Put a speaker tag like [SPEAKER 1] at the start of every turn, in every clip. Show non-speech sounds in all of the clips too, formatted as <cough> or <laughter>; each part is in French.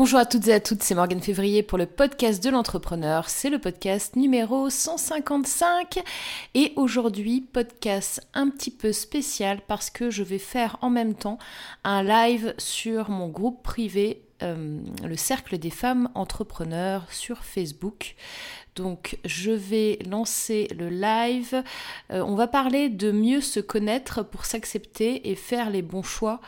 [SPEAKER 1] Bonjour à toutes et à toutes, c'est Morgane Février pour le podcast de l'entrepreneur. C'est le podcast numéro 155 et aujourd'hui podcast un petit peu spécial parce que je vais faire en même temps un live sur mon groupe privé euh, le cercle des femmes entrepreneurs sur Facebook. Donc je vais lancer le live. Euh, on va parler de mieux se connaître pour s'accepter et faire les bons choix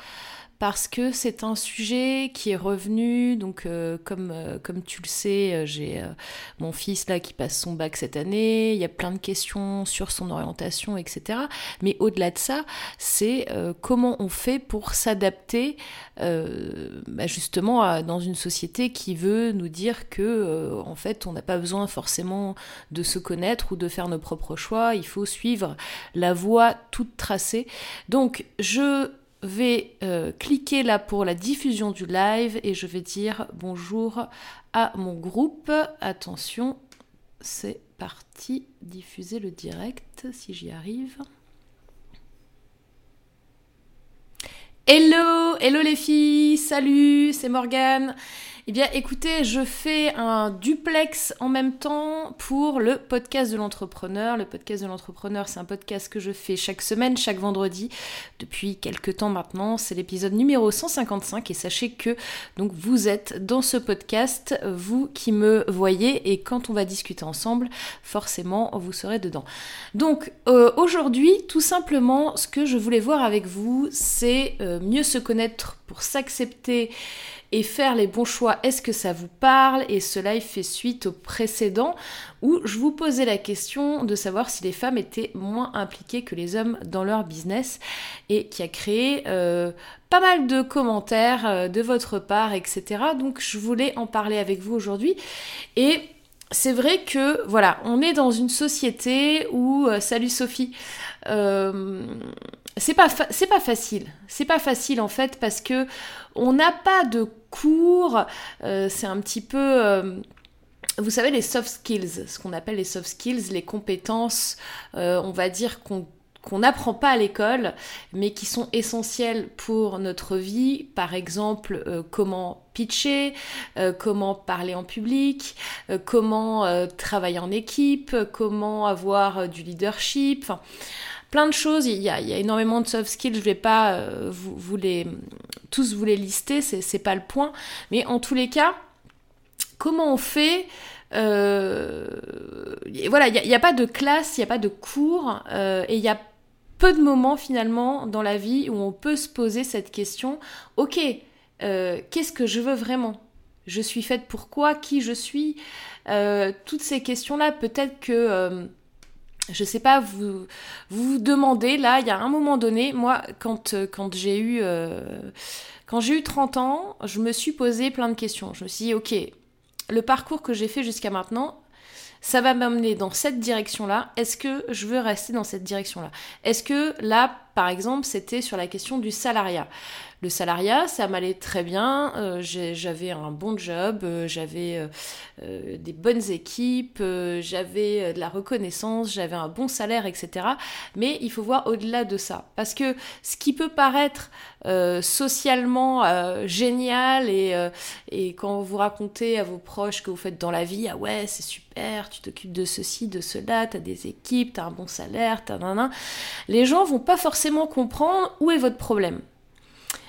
[SPEAKER 1] parce que c'est un sujet qui est revenu. Donc, euh, comme, euh, comme tu le sais, euh, j'ai mon fils là qui passe son bac cette année. Il y a plein de questions sur son orientation, etc. Mais au-delà de ça, c'est comment on fait pour s'adapter bah, justement dans une société qui veut nous dire que en fait, on n'a pas besoin forcément de se connaître ou de faire nos propres choix. Il faut suivre la voie toute tracée. Donc, je vais euh, cliquer là pour la diffusion du live et je vais dire bonjour à mon groupe. Attention, c'est parti, diffuser le direct si j'y arrive. Hello, hello les filles, salut, c'est Morgane. Eh bien, écoutez, je fais un duplex en même temps pour le podcast de l'entrepreneur. Le podcast de l'entrepreneur, c'est un podcast que je fais chaque semaine, chaque vendredi, depuis quelques temps maintenant. C'est l'épisode numéro 155 et sachez que donc vous êtes dans ce podcast, vous qui me voyez et quand on va discuter ensemble, forcément, vous serez dedans. Donc euh, aujourd'hui, tout simplement, ce que je voulais voir avec vous, c'est euh, mieux se connaître pour s'accepter et faire les bons choix. Est-ce que ça vous parle Et ce live fait suite au précédent où je vous posais la question de savoir si les femmes étaient moins impliquées que les hommes dans leur business et qui a créé euh, pas mal de commentaires euh, de votre part, etc. Donc je voulais en parler avec vous aujourd'hui et c'est vrai que voilà, on est dans une société où euh, salut Sophie, c'est pas pas facile, c'est pas facile en fait parce que on n'a pas de cours, euh, c'est un petit peu... Euh, vous savez, les soft skills, ce qu'on appelle les soft skills, les compétences, euh, on va dire qu'on n'apprend pas à l'école, mais qui sont essentielles pour notre vie. Par exemple, comment pitcher, comment parler en public, comment travailler en équipe, comment avoir du leadership. Plein de choses. Il y a, énormément de soft skills. Je vais pas euh, vous, les, tous vous les lister, c'est pas le point. Mais en tous les cas, comment on fait euh, Voilà, il n'y a, pas de classe, il n'y a pas de cours, euh, et il y a peu de moments finalement dans la vie où on peut se poser cette question. Ok, qu'est-ce que je veux vraiment? Je suis faite pour quoi? Qui je suis? Toutes ces questions-là, peut-être que je sais pas, vous vous, demandez, là, il y a un moment donné, moi, quand, euh, quand j'ai eu, euh, quand j'ai eu 30 ans, je me suis posé plein de questions. Je me suis dit, ok, le parcours que j'ai fait jusqu'à maintenant, ça va m'amener dans cette direction-là. Est-ce que je veux rester dans cette direction-là? Est-ce que là, par exemple, c'était sur la question du salariat le salariat, ça m'allait très bien. Euh, j'avais un bon job, euh, j'avais euh, des bonnes équipes, j'avais de la reconnaissance, j'avais un bon salaire, etc. Mais il faut voir au-delà de ça. Parce que ce qui peut paraître socialement génial et, quand vous racontez à vos proches que vous faites dans la vie, ah ouais, c'est super, tu t'occupes de ceci, de cela, t'as des équipes, t'as un bon salaire, t'as nan, les gens vont pas forcément comprendre où est votre problème.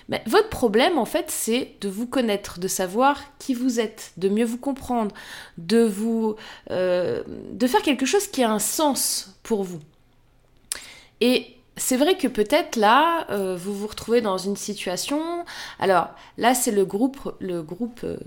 [SPEAKER 1] Mais votre problème, en fait, c'est de vous connaître, de savoir qui vous êtes, de mieux vous comprendre, de vous, euh, de faire quelque chose qui a un sens pour vous. Et c'est vrai que peut-être là, euh, vous vous retrouvez dans une situation. Alors là, c'est le groupe, le groupe euh,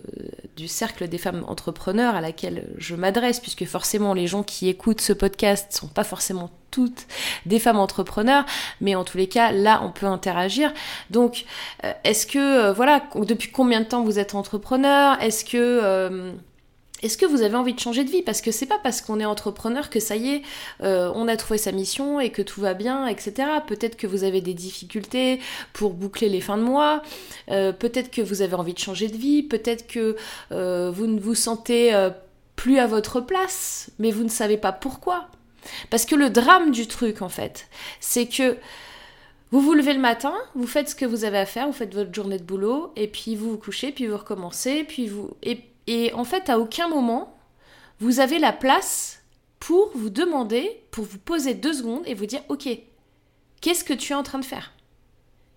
[SPEAKER 1] du cercle des femmes entrepreneurs à laquelle je m'adresse, puisque forcément les gens qui écoutent ce podcast sont pas forcément toutes des femmes entrepreneurs, mais en tous les cas, là, on peut interagir. Donc, euh, est-ce que, voilà, depuis combien de temps vous êtes entrepreneur? Est-ce que est-ce que vous avez envie de changer de vie? Parce que c'est pas parce qu'on est entrepreneur que ça y est, euh, on a trouvé sa mission et que tout va bien, etc. Peut-être que vous avez des difficultés pour boucler les fins de mois, euh, peut-être que vous avez envie de changer de vie, peut-être que euh, vous ne vous sentez plus à votre place, mais vous ne savez pas pourquoi. Parce que le drame du truc, en fait, c'est que Vous vous levez le matin, vous faites ce que vous avez à faire, vous faites votre journée de boulot, et puis vous vous couchez, puis vous recommencez, puis vous... et en fait, à aucun moment, vous avez la place pour vous demander, pour vous poser deux secondes et vous dire, ok, qu'est-ce que tu es en train de faire?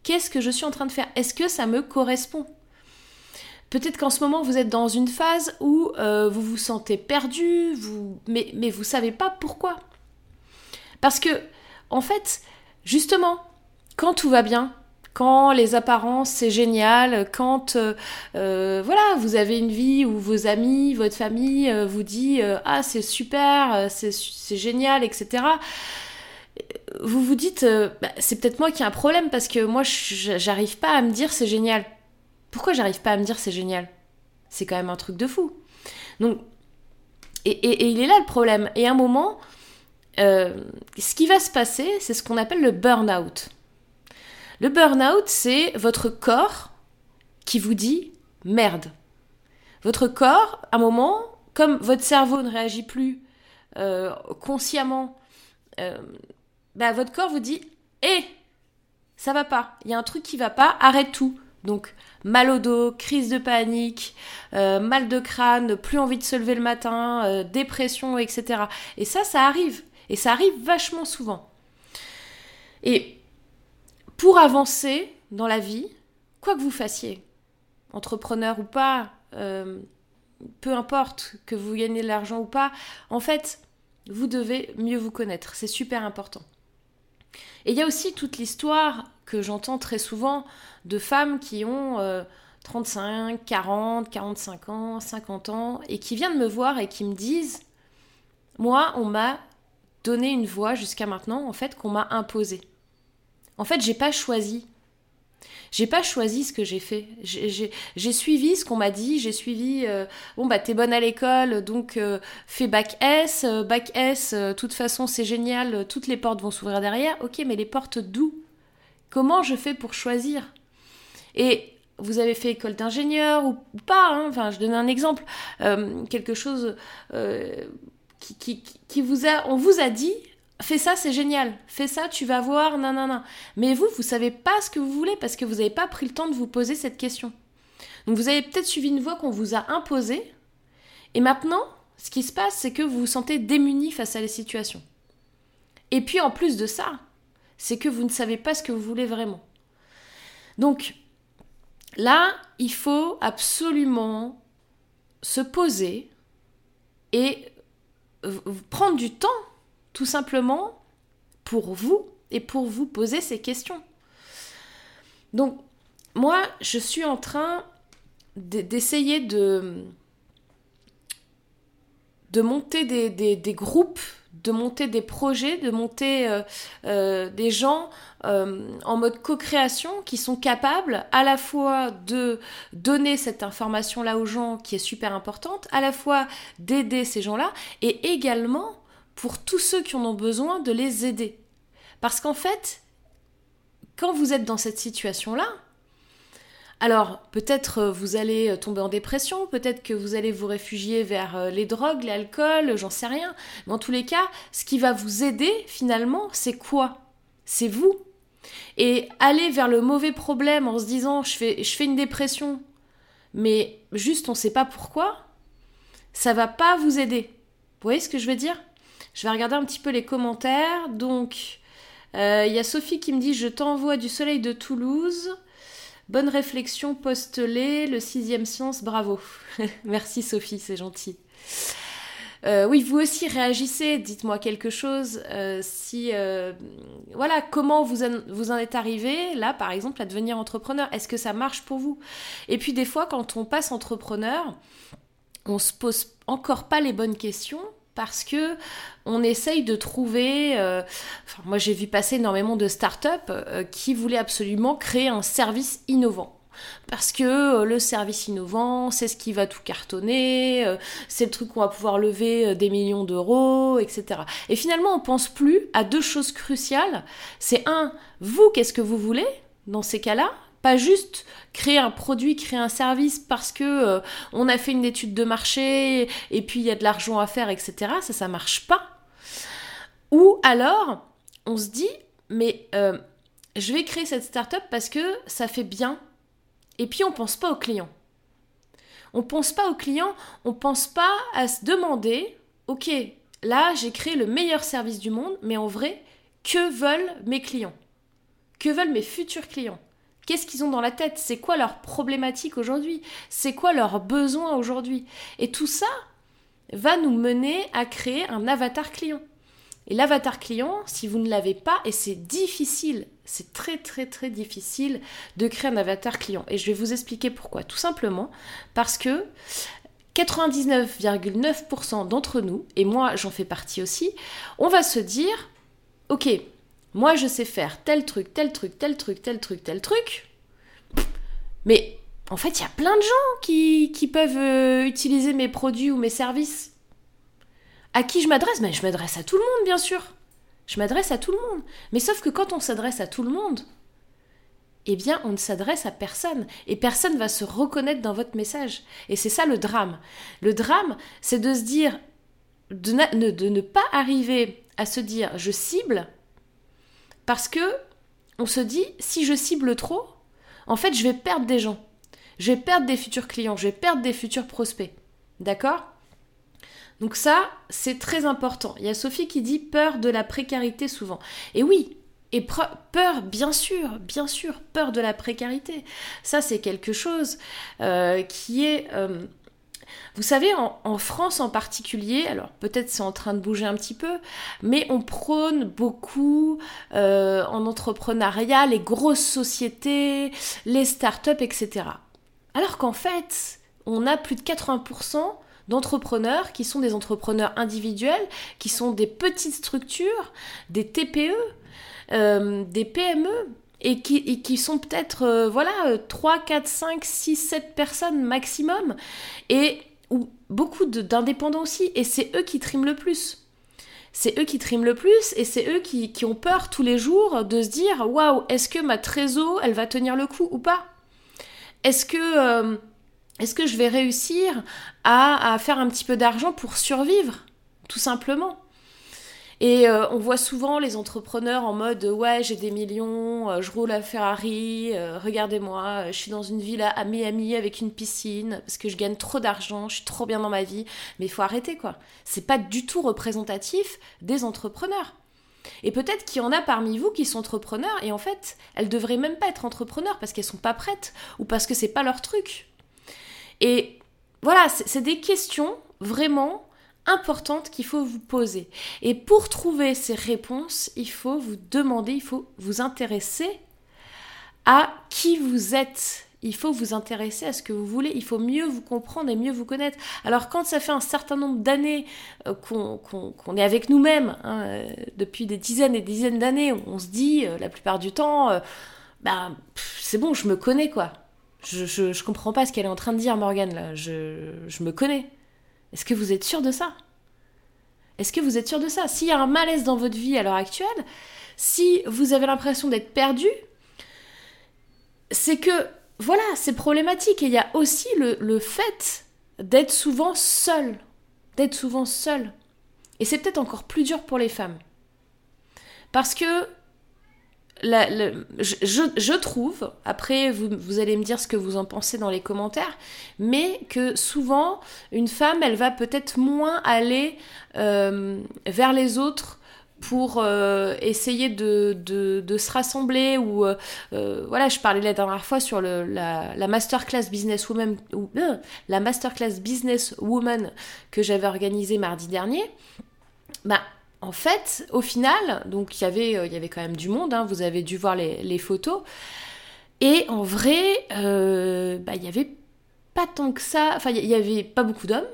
[SPEAKER 1] Qu'est-ce que je suis en train de faire? Est-ce que ça me correspond? Peut-être qu'en ce moment vous êtes dans une phase où euh, vous vous sentez perdu, vous... mais, mais vous savez pas pourquoi. Parce que, en fait, justement, quand tout va bien, quand les apparences c'est génial, quand euh, euh, voilà vous avez une vie où vos amis, votre famille vous dit ah c'est super, c'est génial, etc. Vous vous dites bah, c'est peut-être moi qui ai un problème parce que moi j'arrive pas à me dire c'est génial. Pourquoi j'arrive pas à me dire c'est génial? C'est quand même un truc de fou. Donc, et, il est là le problème. Et à un moment, euh, ce qui va se passer, c'est ce qu'on appelle le burn-out. Le burn-out, c'est votre corps qui vous dit merde. Votre corps, à un moment, comme votre cerveau ne réagit plus euh, consciemment, euh, bah, votre corps vous dit hé, ça va pas, il y a un truc qui va pas, arrête tout. Donc mal au dos, crise de panique, euh, mal de crâne, plus envie de se lever le matin, dépression, etc. Et ça, ça arrive. Et ça arrive vachement souvent. Et pour avancer dans la vie, quoi que vous fassiez, entrepreneur ou pas, euh, peu importe que vous gagnez de l'argent ou pas, en fait, vous devez mieux vous connaître. C'est super important. Et il y a aussi toute l'histoire que j'entends très souvent de femmes qui ont 35, 40, 45 ans, 50 ans, et qui viennent me voir et qui me disent, moi, on m'a donné une voix jusqu'à maintenant, en fait, qu'on m'a imposée. En fait, j'ai pas choisi. J'ai pas choisi ce que j'ai fait. J'ai suivi ce qu'on m'a dit. J'ai suivi. Euh, bon bah t'es bonne à l'école, donc euh, fais bac S. Euh, bac S. De toute façon c'est génial. Toutes les portes vont s'ouvrir derrière. Ok, mais les portes d'où? Comment je fais pour choisir? Et vous avez fait école d'ingénieur ou pas hein, Enfin, je donne un exemple. Quelque chose qui, qui, vous a... On vous a dit, fais ça, c'est génial. Fais ça, tu vas voir, non. Mais vous, vous savez pas ce que vous voulez parce que vous n'avez pas pris le temps de vous poser cette question. Donc vous avez peut-être suivi une voie qu'on vous a imposée. Et maintenant, ce qui se passe, c'est que vous vous sentez démuni face à la situation. Et puis en plus de ça, c'est que vous ne savez pas ce que vous voulez vraiment. Donc là, il faut absolument se poser et prendre du temps, tout simplement, pour vous et pour vous poser ces questions. Donc, moi, je suis en train d'essayer de, monter des groupes de monter des projets, de monter euh, euh, des gens euh, en mode co-création qui sont capables à la fois de donner cette information-là aux gens qui est super importante, à la fois d'aider ces gens-là et également pour tous ceux qui en ont besoin de les aider. Parce qu'en fait, quand vous êtes dans cette situation-là, alors, peut-être euh, vous allez euh, tomber en dépression, peut-être que vous allez vous réfugier vers euh, les drogues, l'alcool, j'en sais rien. Mais en tous les cas, ce qui va vous aider finalement, c'est quoi? C'est vous. Et aller vers le mauvais problème en se disant je fais, une dépression, mais juste on ne sait pas pourquoi, ça va pas vous aider. Vous voyez ce que je veux dire? Je vais regarder un petit peu les commentaires. Donc, il y a Sophie qui me dit Je t'envoie du soleil de Toulouse. Bonne réflexion, poste-les, le sixième sens, bravo. <laughs> Merci Sophie, c'est gentil. Euh, oui, vous aussi réagissez, dites-moi quelque chose. Euh, si, euh, voilà, comment vous en, vous en êtes arrivé, là, par exemple, à devenir entrepreneur? Est-ce que ça marche pour vous? Et puis, des fois, quand on passe entrepreneur, on se pose encore pas les bonnes questions parce que on essaye de trouver. Euh, moi, j'ai vu passer énormément de startups euh, qui voulaient absolument créer un service innovant. Parce que euh, le service innovant, c'est ce qui va tout cartonner, c'est le truc qu'on va pouvoir lever des millions d'euros, etc. Et finalement, on pense plus à deux choses cruciales. C'est un, vous, qu'est-ce que vous voulez dans ces cas-là? Pas juste créer un produit, créer un service parce que euh, on a fait une étude de marché et puis il y a de l'argent à faire, etc. Ça, ça marche pas. Ou alors, on se dit, mais euh, je vais créer cette startup parce que ça fait bien. Et puis on pense pas aux clients. On pense pas aux clients, on pense pas à se demander, ok, là j'ai créé le meilleur service du monde, mais en vrai, que veulent mes clients? Que veulent mes futurs clients? Qu'est-ce qu'ils ont dans la tête? C'est quoi leur problématique aujourd'hui? C'est quoi leurs besoins aujourd'hui? Et tout ça va nous mener à créer un avatar client. Et l'avatar client, si vous ne l'avez pas, et c'est difficile, c'est très très très difficile de créer un avatar client. Et je vais vous expliquer pourquoi. Tout simplement parce que 99,9% d'entre nous, et moi j'en fais partie aussi, on va se dire, ok, moi je sais faire tel truc, tel truc, tel truc, tel truc, tel truc, mais en fait il y a plein de gens qui, qui peuvent euh, utiliser mes produits ou mes services. À qui je m'adresse? Mais je m'adresse à tout le monde, bien sûr. Je m'adresse à tout le monde. Mais sauf que quand on s'adresse à tout le monde, eh bien, on ne s'adresse à personne. Et personne va se reconnaître dans votre message. Et c'est ça le drame. Le drame, c'est de se dire, de, ne pas arriver à se dire, je cible, parce que on se dit, si je cible trop, en fait, je vais perdre des gens. Je vais perdre des futurs clients. Je vais perdre des futurs prospects. D'accord? Donc ça, c'est très important. Il y a Sophie qui dit peur de la précarité souvent. Et oui, et peur, bien sûr, bien sûr, peur de la précarité. Ça, c'est quelque chose euh, qui est... Euh, vous savez, en, France en particulier, alors peut-être c'est en train de bouger un petit peu, mais on prône beaucoup euh, en entrepreneuriat les grosses sociétés, les startups, etc. Alors qu'en fait, on a plus de 80% d'entrepreneurs qui sont des entrepreneurs individuels, qui sont des petites structures, des TPE, euh, des PME, et qui, sont peut-être, euh, voilà, 3, 4, 5, 6, 7 personnes maximum, et ou beaucoup d'indépendants aussi, et c'est eux qui triment le plus. C'est eux qui triment le plus et c'est eux qui, qui, ont peur tous les jours de se dire waouh, est-ce que ma trésor elle va tenir le coup ou pas? Est-ce que euh, est-ce que je vais réussir à, faire un petit peu d'argent pour survivre, tout simplement? Et euh, on voit souvent les entrepreneurs en mode ouais j'ai des millions, euh, je roule à Ferrari, euh, regardez-moi, je suis dans une villa à Miami avec une piscine parce que je gagne trop d'argent, je suis trop bien dans ma vie. Mais il faut arrêter quoi. C'est pas du tout représentatif des entrepreneurs. Et peut-être qu'il y en a parmi vous qui sont entrepreneurs et en fait elles devraient même pas être entrepreneurs parce qu'elles sont pas prêtes ou parce que c'est pas leur truc. Et voilà, c'est des questions vraiment importantes qu'il faut vous poser. Et pour trouver ces réponses, il faut vous demander, il faut vous intéresser à qui vous êtes. Il faut vous intéresser à ce que vous voulez, il faut mieux vous comprendre et mieux vous connaître. Alors quand ça fait un certain nombre d'années euh, qu'on est avec nous-mêmes, hein, euh, depuis des dizaines et des dizaines d'années, on se dit euh, la plupart du temps, ben c'est bon, je me connais quoi. Je, je, comprends pas ce qu'elle est en train de dire, Morgane, là. Je, je me connais. Est-ce que vous êtes sûr de ça? Est-ce que vous êtes sûr de ça? S'il y a un malaise dans votre vie à l'heure actuelle, si vous avez l'impression d'être perdu, c'est que, voilà, c'est problématique. Et il y a aussi le, le fait d'être souvent seul. D'être souvent seul. Et c'est peut-être encore plus dur pour les femmes. Parce que je, trouve, après vous, allez me dire ce que vous en pensez dans les commentaires, mais que souvent une femme, elle va peut-être moins aller euh, vers les autres pour euh, essayer de, se rassembler ou euh, voilà je parlais la dernière fois sur la, la masterclass business woman ou la masterclass business que j'avais organisée mardi dernier. Bah en fait, au final, donc il y avait, euh, il y avait quand même du monde, hein, vous avez dû voir les, photos, et en vrai, euh, bah, il y avait pas tant que ça, enfin il y avait pas beaucoup d'hommes,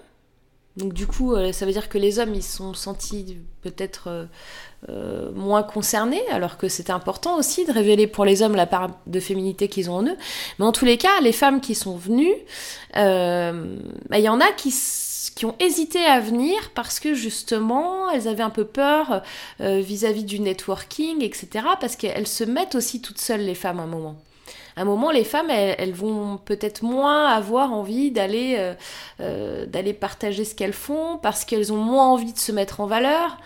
[SPEAKER 1] donc du coup, euh, ça veut dire que les hommes, ils se sont sentis peut-être moins concernés, alors que c'était important aussi de révéler pour les hommes la part de féminité qu'ils ont en eux. Mais en tous les cas, les femmes qui sont venues, bah, il y en a qui qui ont hésité à venir parce que justement elles avaient un peu peur euh, vis-à-vis du networking, etc. Parce qu'elles se mettent aussi toutes seules les femmes à un moment. À un moment, les femmes, elles, vont peut-être moins avoir envie d'aller euh, euh, d'aller partager ce qu'elles font parce qu'elles ont moins envie de se mettre en valeur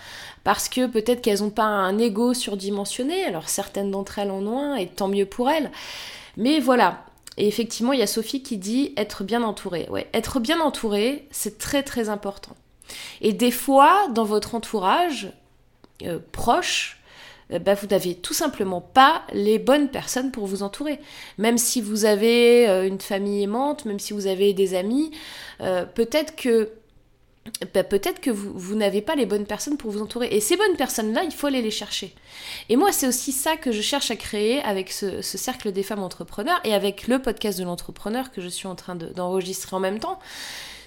[SPEAKER 1] parce que peut-être qu'elles n'ont pas un ego surdimensionné, alors certaines d'entre elles en ont un, et tant mieux pour elles. Mais voilà, et effectivement, il y a Sophie qui dit être bien entouré. Ouais, être bien entouré, c'est très très important. Et des fois, dans votre entourage euh, proche, euh, bah, vous n'avez tout simplement pas les bonnes personnes pour vous entourer. Même si vous avez euh, une famille aimante, même si vous avez des amis, peut-être que bah, peut-être que vous, n'avez pas les bonnes personnes pour vous entourer. Et ces bonnes personnes-là, il faut aller les chercher. Et moi, c'est aussi ça que je cherche à créer avec ce, cercle des femmes entrepreneurs et avec le podcast de l'entrepreneur que je suis en train d'enregistrer en même temps.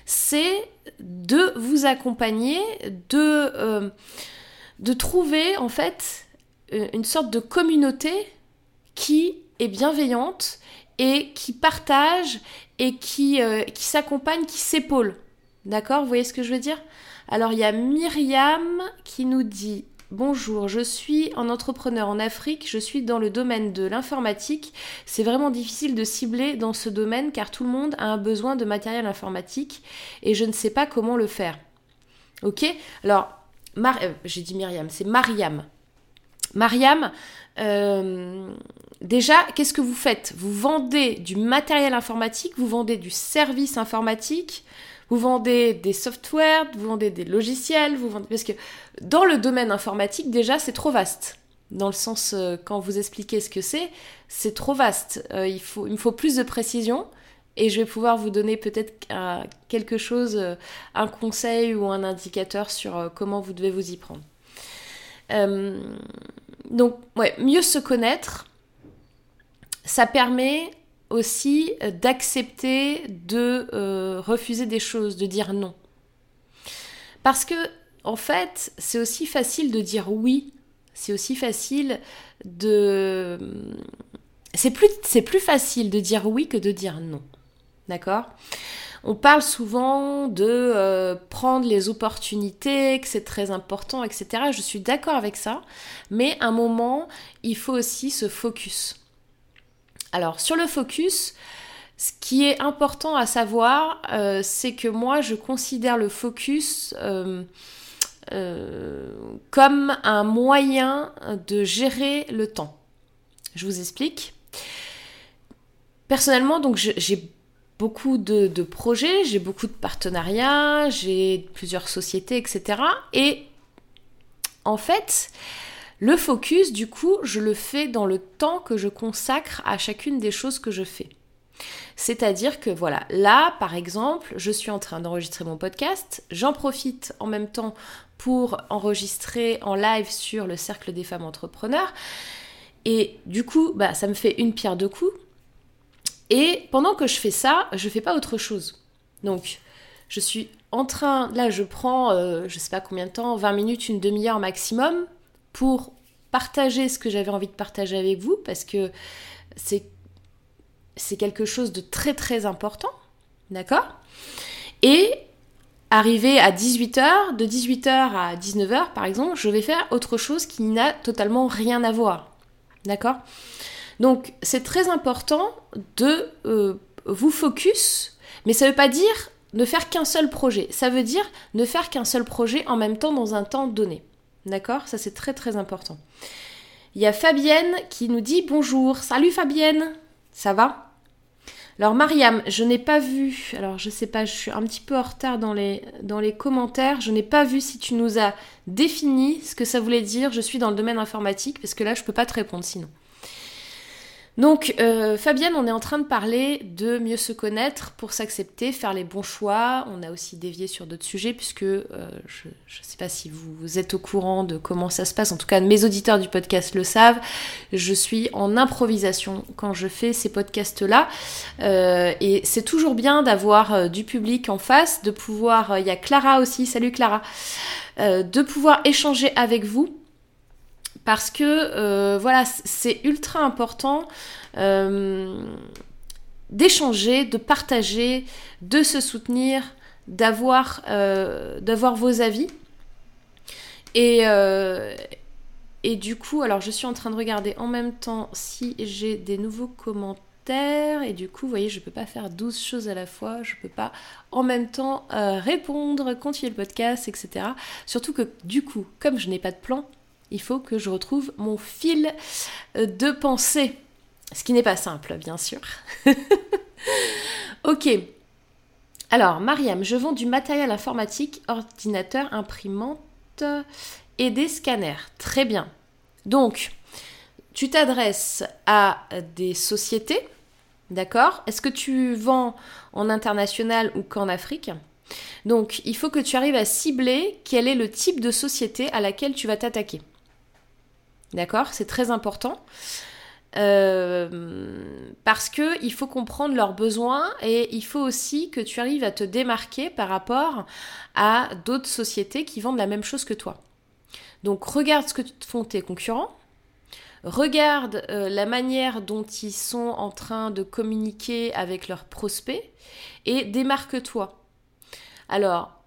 [SPEAKER 1] C'est de vous accompagner, de, euh, de trouver en fait une sorte de communauté qui est bienveillante et qui partage et qui, euh, qui s'accompagne, qui s'épaule. D'accord Vous voyez ce que je veux dire? Alors il y a Myriam qui nous dit Bonjour, je suis un entrepreneur en Afrique, je suis dans le domaine de l'informatique. C'est vraiment difficile de cibler dans ce domaine car tout le monde a un besoin de matériel informatique et je ne sais pas comment le faire. Ok? Alors, euh, j'ai dit Myriam, c'est Mariam. Mariam, euh, déjà, qu'est-ce que vous faites? Vous vendez du matériel informatique, vous vendez du service informatique, vous vendez des softwares, vous vendez des logiciels, vous vendez... Parce que dans le domaine informatique, déjà, c'est trop vaste. Dans le sens, euh, quand vous expliquez ce que c'est, c'est trop vaste. Euh, il, faut, me faut plus de précision et je vais pouvoir vous donner peut-être quelque chose, euh, un conseil ou un indicateur sur comment vous devez vous y prendre. donc, ouais, mieux se connaître, ça permet aussi euh, d'accepter de euh, refuser des choses, de dire non. Parce que, en fait, c'est aussi facile de dire oui, c'est aussi facile de... C'est plus, plus facile de dire oui que de dire non. D'accord? On parle souvent de euh, prendre les opportunités, que c'est très important, etc. Je suis d'accord avec ça, mais à un moment, il faut aussi se focus. Alors sur le focus, ce qui est important à savoir, euh, c'est que moi je considère le focus euh, euh, comme un moyen de gérer le temps. Je vous explique. Personnellement, donc j'ai beaucoup de, de projets, j'ai beaucoup de partenariats, j'ai plusieurs sociétés, etc. Et en fait, le focus, du coup, je le fais dans le temps que je consacre à chacune des choses que je fais. C'est-à-dire que voilà, là par exemple, je suis en train d'enregistrer mon podcast, j'en profite en même temps pour enregistrer en live sur le cercle des femmes entrepreneurs. Et du coup, bah, ça me fait une pierre deux coups. Et pendant que je fais ça, je fais pas autre chose. Donc, je suis en train, là je prends, euh, je sais pas combien de temps, 20 minutes, une demi-heure maximum pour partager ce que j'avais envie de partager avec vous parce que c'est quelque chose de très très important, d'accord? Et arrivé à 18h, de 18h à 19h par exemple, je vais faire autre chose qui n'a totalement rien à voir. D'accord? Donc c'est très important de euh, vous focus, mais ça ne veut pas dire ne faire qu'un seul projet. Ça veut dire ne faire qu'un seul projet en même temps dans un temps donné. D'accord? Ça c'est très très important. Il y a Fabienne qui nous dit bonjour. Salut Fabienne Ça va? Alors Mariam, je n'ai pas vu, alors je sais pas, je suis un petit peu en retard dans les, dans les commentaires, je n'ai pas vu si tu nous as défini ce que ça voulait dire, je suis dans le domaine informatique, parce que là je peux pas te répondre sinon. Donc, euh, Fabienne, on est en train de parler de mieux se connaître pour s'accepter, faire les bons choix. On a aussi dévié sur d'autres sujets, puisque euh, je ne sais pas si vous, êtes au courant de comment ça se passe. En tout cas, mes auditeurs du podcast le savent. Je suis en improvisation quand je fais ces podcasts-là. Euh, et c'est toujours bien d'avoir du public en face, de pouvoir... Il y a Clara aussi, salut Clara. de pouvoir échanger avec vous parce que euh, voilà, c'est ultra important euh, d'échanger, de partager, de se soutenir, d'avoir euh, vos avis. Et, et du coup, alors je suis en train de regarder en même temps si j'ai des nouveaux commentaires. et du coup, vous voyez, je ne peux pas faire 12 choses à la fois, je ne peux pas en même temps répondre, continuer le podcast, etc. Surtout que du coup, comme je n'ai pas de plan, il faut que je retrouve mon fil euh, de pensée. Ce qui n'est pas simple, bien sûr. <laughs> ok. Alors, Mariam, je vends du matériel informatique, ordinateur, imprimante et des scanners. Très bien. Donc, tu t'adresses à des sociétés, d'accord? Est-ce que tu vends en international ou qu'en Afrique? Donc, il faut que tu arrives à cibler quel est le type de société à laquelle tu vas t'attaquer. D'accord C'est très important. Euh, parce que il faut comprendre leurs besoins et il faut aussi que tu arrives à te démarquer par rapport à d'autres sociétés qui vendent la même chose que toi. Donc regarde ce que font tes concurrents, regarde euh, la manière dont ils sont en train de communiquer avec leurs prospects et démarque-toi. Alors,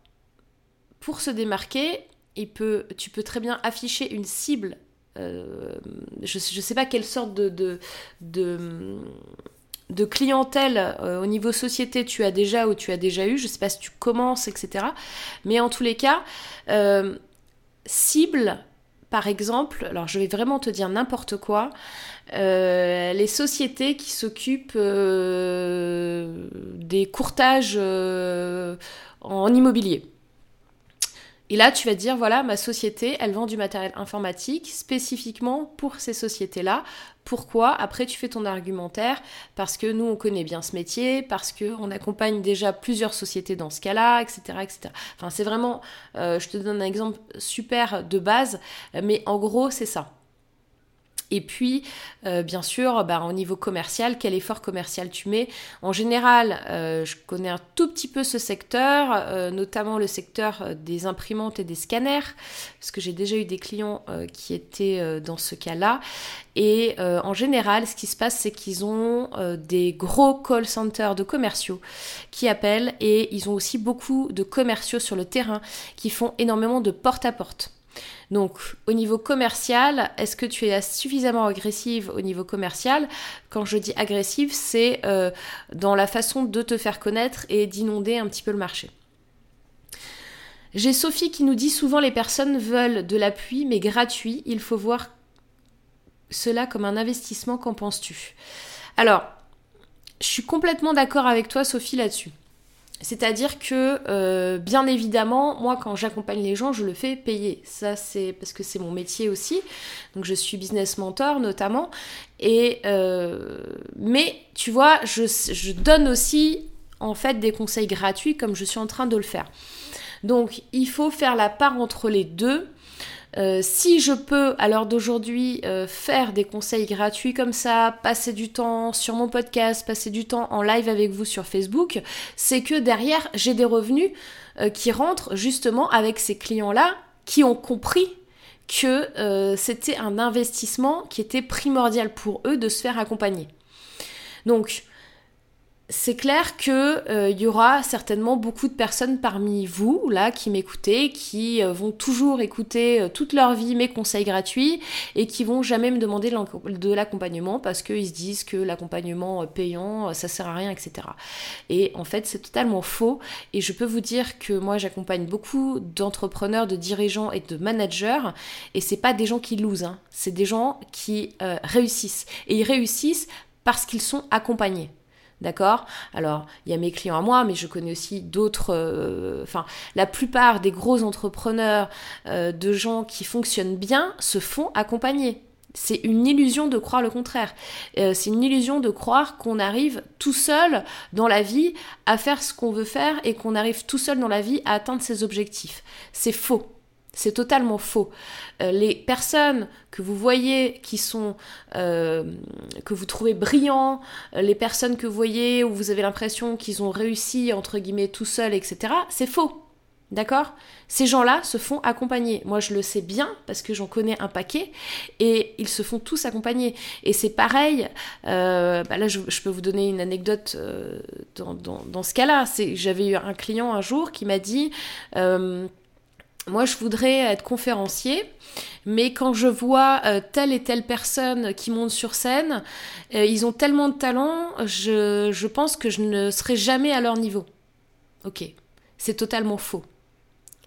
[SPEAKER 1] pour se démarquer, tu peux très bien afficher une cible je ne sais pas quelle sorte de, de, clientèle euh, au niveau société tu as déjà ou tu as déjà eu, je ne sais pas si tu commences, etc. Mais en tous les cas, euh, cible, par exemple, alors je vais vraiment te dire n'importe quoi, les sociétés qui s'occupent des courtages en immobilier. Et là, tu vas dire, voilà, ma société, elle vend du matériel informatique spécifiquement pour ces sociétés-là. Pourquoi Après, tu fais ton argumentaire? Parce que nous, on connaît bien ce métier, parce qu'on accompagne déjà plusieurs sociétés dans ce cas-là, etc., etc. Enfin, c'est vraiment, euh, je te donne un exemple super de base, mais en gros, c'est ça. Et puis, euh, bien sûr, bah, au niveau commercial, quel effort commercial tu mets En général, euh, je connais un tout petit peu ce secteur, euh, notamment le secteur des imprimantes et des scanners, parce que j'ai déjà eu des clients qui étaient dans ce cas-là. Et en général, ce qui se passe, c'est qu'ils ont des gros call centers de commerciaux qui appellent et ils ont aussi beaucoup de commerciaux sur le terrain qui font énormément de porte-à-porte. porte à porte donc, au niveau commercial, est-ce que tu es suffisamment agressive au niveau commercial? Quand je dis agressive, c'est euh, dans la façon de te faire connaître et d'inonder un petit peu le marché. J'ai Sophie qui nous dit souvent les personnes veulent de l'appui, mais gratuit. Il faut voir cela comme un investissement. Qu'en penses-tu? Alors, je suis complètement d'accord avec toi, Sophie, là-dessus. C'est-à-dire que, euh, bien évidemment, moi, quand j'accompagne les gens, je le fais payer. Ça, c'est parce que c'est mon métier aussi. Donc, je suis business mentor notamment. Et euh, mais tu vois, je, je donne aussi en fait des conseils gratuits comme je suis en train de le faire. Donc, il faut faire la part entre les deux. Euh, si je peux, à l'heure d'aujourd'hui, euh, faire des conseils gratuits comme ça, passer du temps sur mon podcast, passer du temps en live avec vous sur Facebook, c'est que derrière, j'ai des revenus euh, qui rentrent justement avec ces clients-là qui ont compris que c'était un investissement qui était primordial pour eux de se faire accompagner. Donc, c'est clair que euh, il y aura certainement beaucoup de personnes parmi vous là qui m'écoutez, qui euh, vont toujours écouter euh, toute leur vie mes conseils gratuits et qui vont jamais me demander de l'accompagnement parce qu'ils se disent que l'accompagnement payant ça sert à rien, etc. Et en fait c'est totalement faux. Et je peux vous dire que moi j'accompagne beaucoup d'entrepreneurs, de dirigeants et de managers et c'est pas des gens qui losent, hein. c'est des gens qui réussissent et ils réussissent parce qu'ils sont accompagnés. D'accord? Alors, il y a mes clients à moi, mais je connais aussi d'autres. Euh, enfin, la plupart des gros entrepreneurs, euh, de gens qui fonctionnent bien, se font accompagner. C'est une illusion de croire le contraire. Euh, c'est une illusion de croire qu'on arrive tout seul dans la vie à faire ce qu'on veut faire et qu'on arrive tout seul dans la vie à atteindre ses objectifs. C'est faux. C'est totalement faux. Euh, les personnes que vous voyez qui sont euh, que vous trouvez brillants, euh, les personnes que vous voyez où vous avez l'impression qu'ils ont réussi entre guillemets tout seuls, etc. C'est faux. D'accord? Ces gens-là se font accompagner. Moi, je le sais bien parce que j'en connais un paquet et ils se font tous accompagner. Et c'est pareil. bah là, je, peux vous donner une anecdote dans, dans, ce cas-là. J'avais eu un client un jour qui m'a dit moi je voudrais être conférencier, mais quand je vois euh, telle et telle personne qui monte sur scène, euh, ils ont tellement de talent, je, pense que je ne serai jamais à leur niveau. Ok, c'est totalement faux.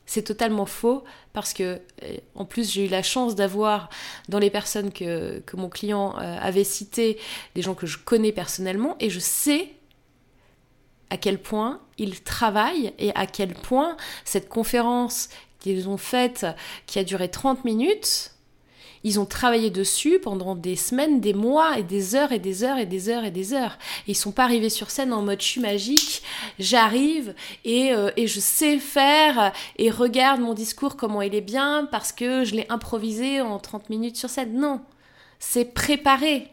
[SPEAKER 1] C'est totalement faux parce que, euh, en plus, j'ai eu la chance d'avoir dans les personnes que, que mon client avait citées des gens que je connais personnellement et je sais à quel point ils travaillent et à quel point cette conférence qu'ils ont faite, qui a duré 30 minutes, ils ont travaillé dessus pendant des semaines, des mois et des heures et des heures et des heures et des heures. ils sont pas arrivés sur scène en mode je suis magique, j'arrive et, euh, et je sais faire et regarde mon discours comment il est bien parce que je l'ai improvisé en 30 minutes sur scène. Non, c'est préparé.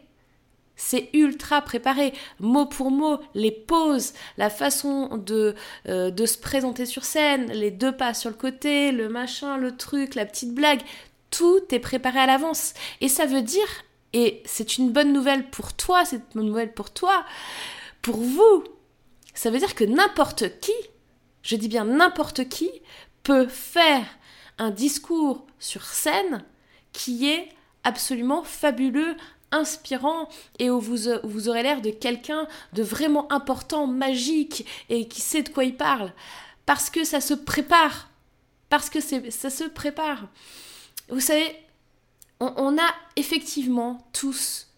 [SPEAKER 1] C'est ultra préparé, mot pour mot, les pauses, la façon de, euh, de se présenter sur scène, les deux pas sur le côté, le machin, le truc, la petite blague, tout est préparé à l'avance. Et ça veut dire, et c'est une bonne nouvelle pour toi, c'est une bonne nouvelle pour toi, pour vous, ça veut dire que n'importe qui, je dis bien n'importe qui, peut faire un discours sur scène qui est absolument fabuleux, inspirant et où vous, vous aurez l'air de quelqu'un de vraiment important, magique et qui sait de quoi il parle. Parce que ça se prépare. Parce que ça se prépare. Vous savez, on, a effectivement tous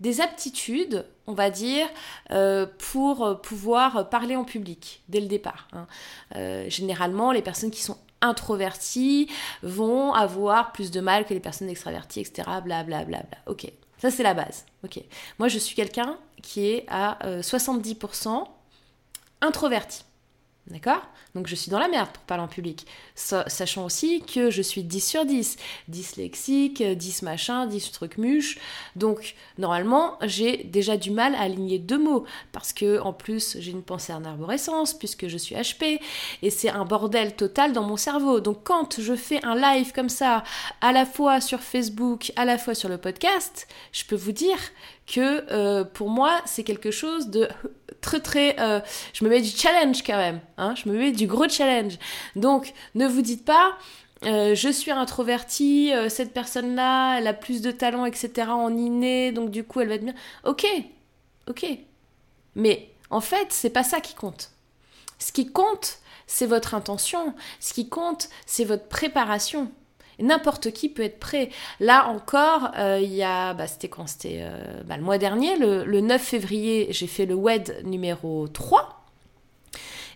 [SPEAKER 1] des aptitudes, on va dire, euh, pour pouvoir parler en public dès le départ. Hein. Euh, généralement, les personnes qui sont introverties vont avoir plus de mal que les personnes extraverties, etc. Blablabla. Bla, bla, bla. Ok, ça, c'est la base. Ok. Moi, je suis quelqu'un qui est à 70% euh, introverti. D'accord? Donc je suis dans la merde pour parler en public. sachant aussi que je suis 10 sur 10. Dyslexique, 10 machin, 10 trucs muches. Donc normalement, j'ai déjà du mal à aligner deux mots. Parce que en plus, j'ai une pensée en arborescence, puisque je suis HP. Et c'est un bordel total dans mon cerveau. Donc quand je fais un live comme ça, à la fois sur Facebook, à la fois sur le podcast, je peux vous dire que euh, pour moi, c'est quelque chose de très très... Euh, je me mets du challenge quand même, hein, je me mets du gros challenge. Donc, ne vous dites pas... Euh, je suis introvertie, cette personne-là, elle a plus de talent, etc. en inné, donc du coup elle va être bien. Ok, ok. Mais en fait, c'est pas ça qui compte. Ce qui compte, c'est votre intention. Ce qui compte, c'est votre préparation. N'importe qui peut être prêt. Là encore, euh, il y a, bah, c'était quand euh, bah, le mois dernier, le, 9 février, j'ai fait le WED numéro 3.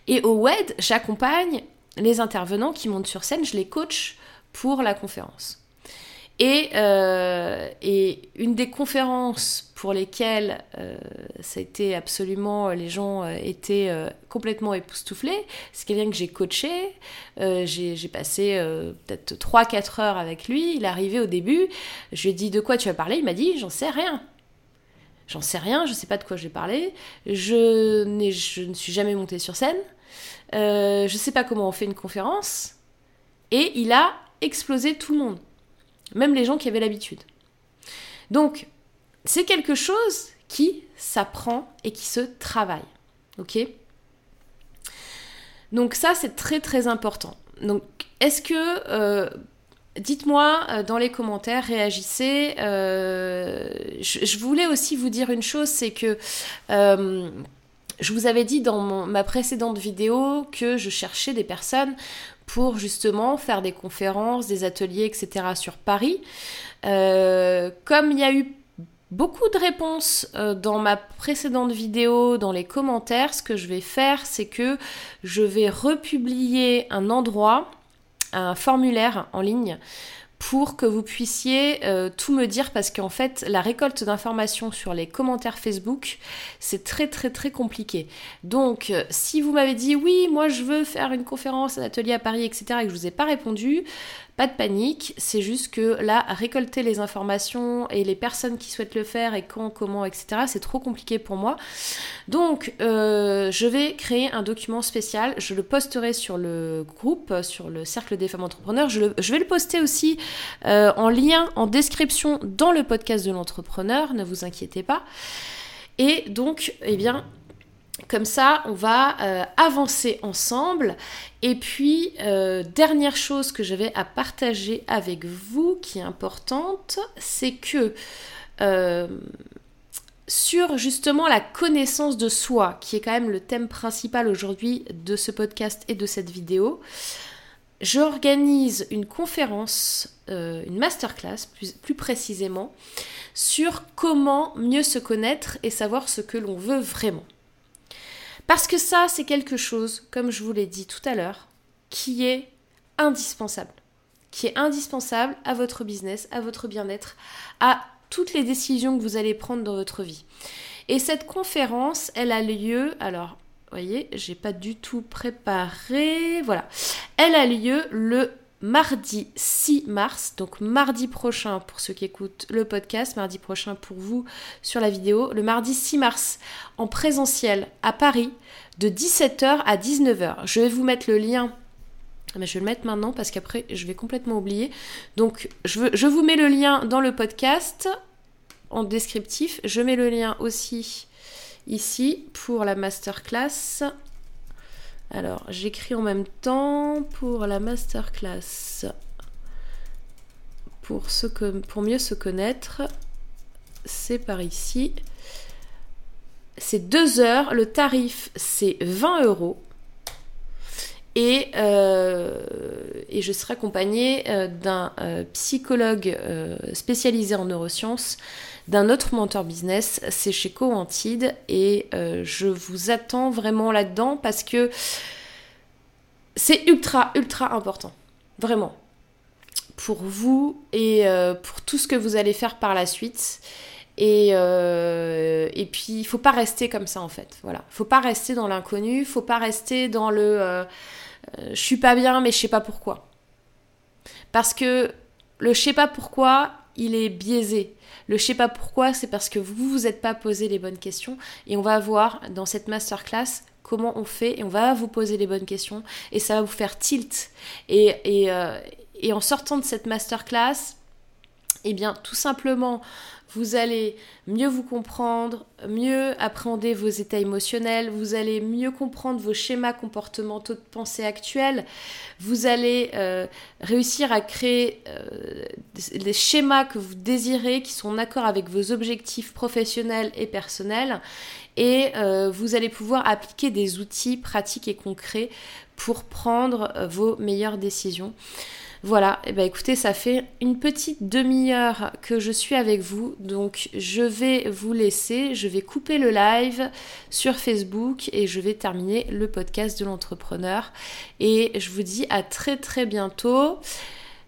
[SPEAKER 1] Et au WED, j'accompagne les intervenants qui montent sur scène, je les coach pour la conférence. Et, euh, et, une des conférences pour lesquelles euh, été absolument, les gens euh, étaient complètement époustouflés, c'est quelqu'un que j'ai coaché. j'ai passé peut-être 3-4 heures avec lui. Il est arrivé au début. Je lui ai dit De quoi tu vas parler? Il m'a dit J'en sais rien. J'en sais rien, je sais pas de quoi je vais parler. Je, je ne suis jamais montée sur scène. je sais pas comment on fait une conférence. Et il a explosé tout le monde même les gens qui avaient l'habitude. Donc, c'est quelque chose qui s'apprend et qui se travaille. Ok? Donc ça, c'est très très important. Donc, est-ce que... Euh, dites-moi euh, dans les commentaires, réagissez. Euh, je, voulais aussi vous dire une chose, c'est que je vous avais dit dans ma précédente vidéo que je cherchais des personnes pour justement faire des conférences, des ateliers, etc. sur Paris. Euh, comme il y a eu beaucoup de réponses euh, dans ma précédente vidéo, dans les commentaires, ce que je vais faire, c'est que je vais republier un endroit, un formulaire en ligne pour que vous puissiez euh, tout me dire parce qu'en fait la récolte d'informations sur les commentaires Facebook c'est très très très compliqué. Donc euh, si vous m'avez dit oui moi je veux faire une conférence, un atelier à Paris etc et que je vous ai pas répondu, pas de panique, c'est juste que là, récolter les informations et les personnes qui souhaitent le faire et quand, comment, etc., c'est trop compliqué pour moi. Donc, euh, je vais créer un document spécial, je le posterai sur le groupe, sur le cercle des femmes entrepreneurs. Je, vais le poster aussi euh, en lien, en description dans le podcast de l'entrepreneur, ne vous inquiétez pas. Et donc, eh bien, Comme ça, on va euh, avancer ensemble. Et puis, euh, dernière chose que j'avais à partager avec vous qui est importante, c'est que euh, sur justement la connaissance de soi, qui est quand même le thème principal aujourd'hui de ce podcast et de cette vidéo, j'organise une conférence, une masterclass plus, plus précisément, sur comment mieux se connaître et savoir ce que l'on veut vraiment. Parce que ça, c'est quelque chose, comme je vous l'ai dit tout à l'heure, qui est indispensable. Qui est indispensable à votre business, à votre bien-être, à toutes les décisions que vous allez prendre dans votre vie. Et cette conférence, elle a lieu, alors, vous voyez, j'ai pas du tout préparé, voilà. Elle a lieu le mardi 6 mars, donc mardi prochain pour ceux qui écoutent le podcast, mardi prochain pour vous sur la vidéo, le mardi 6 mars en présentiel à Paris de 17h à 19h. Je vais vous mettre le lien. Mais je vais le mettre maintenant parce qu'après je vais complètement oublier. Donc je vous mets le lien dans le podcast en descriptif. Je mets le lien aussi ici pour la masterclass alors, j'écris en même temps pour la masterclass. Pour, mieux se connaître, c'est par ici. C'est deux heures. Le tarif, c'est 20 euros. Et, euh, et, je serai accompagnée euh, d'un euh, psychologue spécialisé en neurosciences, d'un autre mentor business, c'est chez Coantide, et je vous attends vraiment là-dedans parce que c'est ultra, ultra important, vraiment, pour vous et pour tout ce que vous allez faire par la suite. Et, et puis, il faut pas rester comme ça en fait. Voilà, faut pas rester dans l'inconnu, faut pas rester dans le je suis pas bien, mais je sais pas pourquoi. Parce que le je sais pas pourquoi, il est biaisé. Le je sais pas pourquoi, c'est parce que vous vous êtes pas posé les bonnes questions. Et on va voir dans cette masterclass comment on fait et on va vous poser les bonnes questions et ça va vous faire tilt. Et, et, euh, en sortant de cette masterclass, eh bien, tout simplement, vous allez mieux vous comprendre, mieux appréhender vos états émotionnels, vous allez mieux comprendre vos schémas comportementaux de pensée actuels, vous allez euh, réussir à créer euh, des schémas que vous désirez, qui sont en accord avec vos objectifs professionnels et personnels, et euh, vous allez pouvoir appliquer des outils pratiques et concrets pour prendre vos meilleures décisions. Voilà, et eh ben écoutez, ça fait une petite demi-heure que je suis avec vous, donc je vais vous laisser, je vais couper le live sur Facebook et je vais terminer le podcast de l'entrepreneur. Et je vous dis à très très bientôt.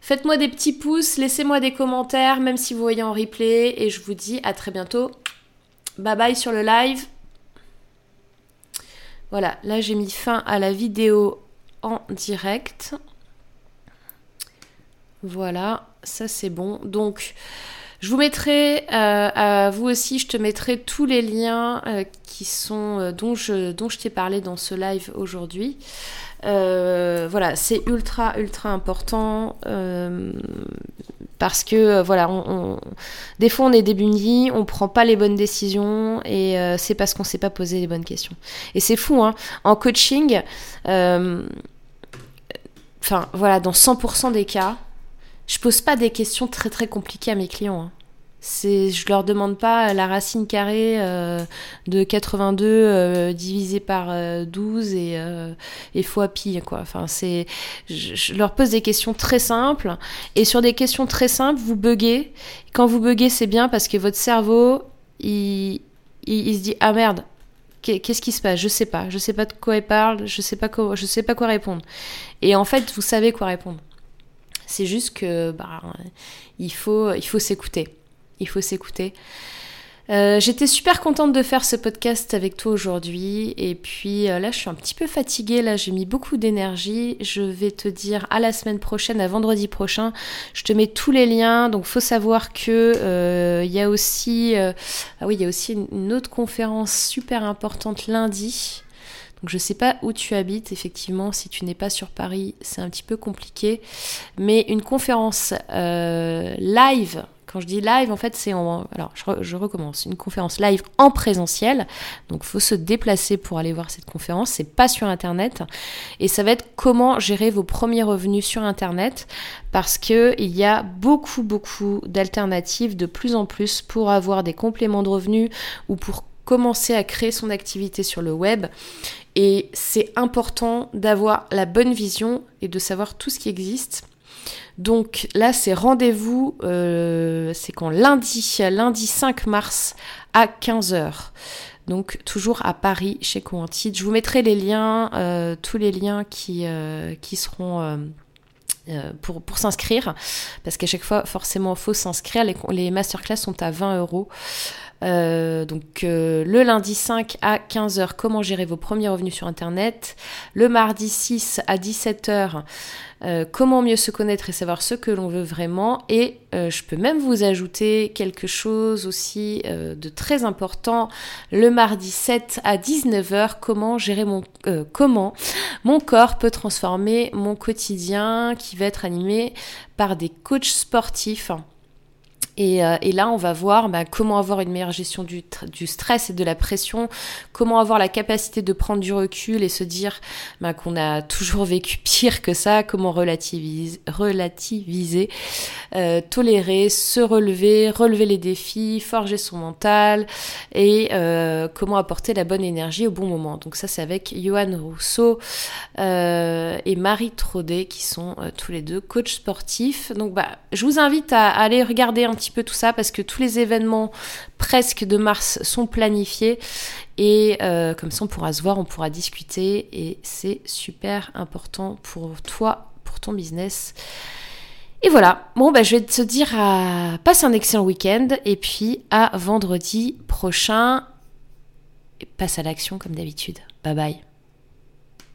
[SPEAKER 1] Faites-moi des petits pouces, laissez-moi des commentaires, même si vous voyez en replay, et je vous dis à très bientôt. Bye bye sur le live. Voilà, là j'ai mis fin à la vidéo en direct. Voilà, ça c'est bon. Donc, je vous mettrai, euh, à vous aussi, je te mettrai tous les liens euh, qui sont, euh, dont je, t'ai parlé dans ce live aujourd'hui. voilà, c'est ultra, ultra important parce que voilà, des fois on est débunis, on prend pas les bonnes décisions et c'est parce qu'on s'est pas posé les bonnes questions. Et c'est fou, hein. En coaching, enfin voilà, dans 100% des cas, je pose pas des questions très très compliquées à mes clients. Hein. C'est, je leur demande pas la racine carrée euh, de 82 euh, divisé par 12 euh, et, et fois pi quoi. Enfin c'est, je, leur pose des questions très simples et sur des questions très simples vous buguez. Quand vous buguez c'est bien parce que votre cerveau il, il, se dit ah merde qu'est-ce qui se passe? Je sais pas, je sais pas de quoi il parle, je sais pas quoi, je sais pas quoi répondre. Et en fait vous savez quoi répondre. C'est juste que bah, il faut, il faut s'écouter. Il faut s'écouter. Euh, j'étais super contente de faire ce podcast avec toi aujourd'hui et puis euh, là je suis un petit peu fatiguée, là j'ai mis beaucoup d'énergie. Je vais te dire à la semaine prochaine, à vendredi prochain. Je te mets tous les liens. Donc faut savoir que euh, il y a aussi, ah oui il y a aussi une autre conférence super importante lundi. Donc je sais pas où tu habites, effectivement, si tu n'es pas sur Paris, c'est un petit peu compliqué. Mais une conférence euh, live Quand je dis live, en fait, c'est en. Alors, je, recommence. Une conférence live en présentiel. Donc, faut se déplacer pour aller voir cette conférence. C'est pas sur Internet. Et ça va être comment gérer vos premiers revenus sur Internet. Parce qu'il y a beaucoup, beaucoup d'alternatives de plus en plus pour avoir des compléments de revenus ou pour commencer à créer son activité sur le web. Et c'est important d'avoir la bonne vision et de savoir tout ce qui existe. Donc là, c'est rendez-vous, euh, c'est quand lundi, lundi 5 mars à 15h. Donc toujours à Paris chez Coantid. Je vous mettrai les liens, euh, tous les liens qui, euh, qui seront pour, pour s'inscrire. Parce qu'à chaque fois, forcément, il faut s'inscrire. Les, les masterclass sont à 20 euros. Euh, donc euh, le lundi 5 à 15h, comment gérer vos premiers revenus sur Internet. Le mardi 6 à 17h, euh, comment mieux se connaître et savoir ce que l'on veut vraiment. Et je peux même vous ajouter quelque chose aussi de très important. Le mardi 7 à 19h, comment gérer mon comment mon corps peut transformer mon quotidien qui va être animé par des coachs sportifs euh, et, là, on va voir bah, comment avoir une meilleure gestion du, stress et de la pression, comment avoir la capacité de prendre du recul et se dire bah, qu'on a toujours vécu <laughs> pire que ça, comment relativiser, euh, tolérer, se relever, relever les défis, forger son mental et euh, comment apporter la bonne énergie au bon moment. Donc ça, c'est avec Johan Rousseau et Marie Traudet qui sont tous les deux coachs sportifs. Donc bah, je vous invite à, à aller regarder un petit peu tout ça parce que tous les événements presque de mars sont planifiés et euh, comme ça on pourra se voir, on pourra discuter et c'est super important pour toi, pour ton business. Et voilà, bon bah je vais te dire à passe un excellent week-end et puis à vendredi prochain. Passe à l'action comme d'habitude. Bye bye.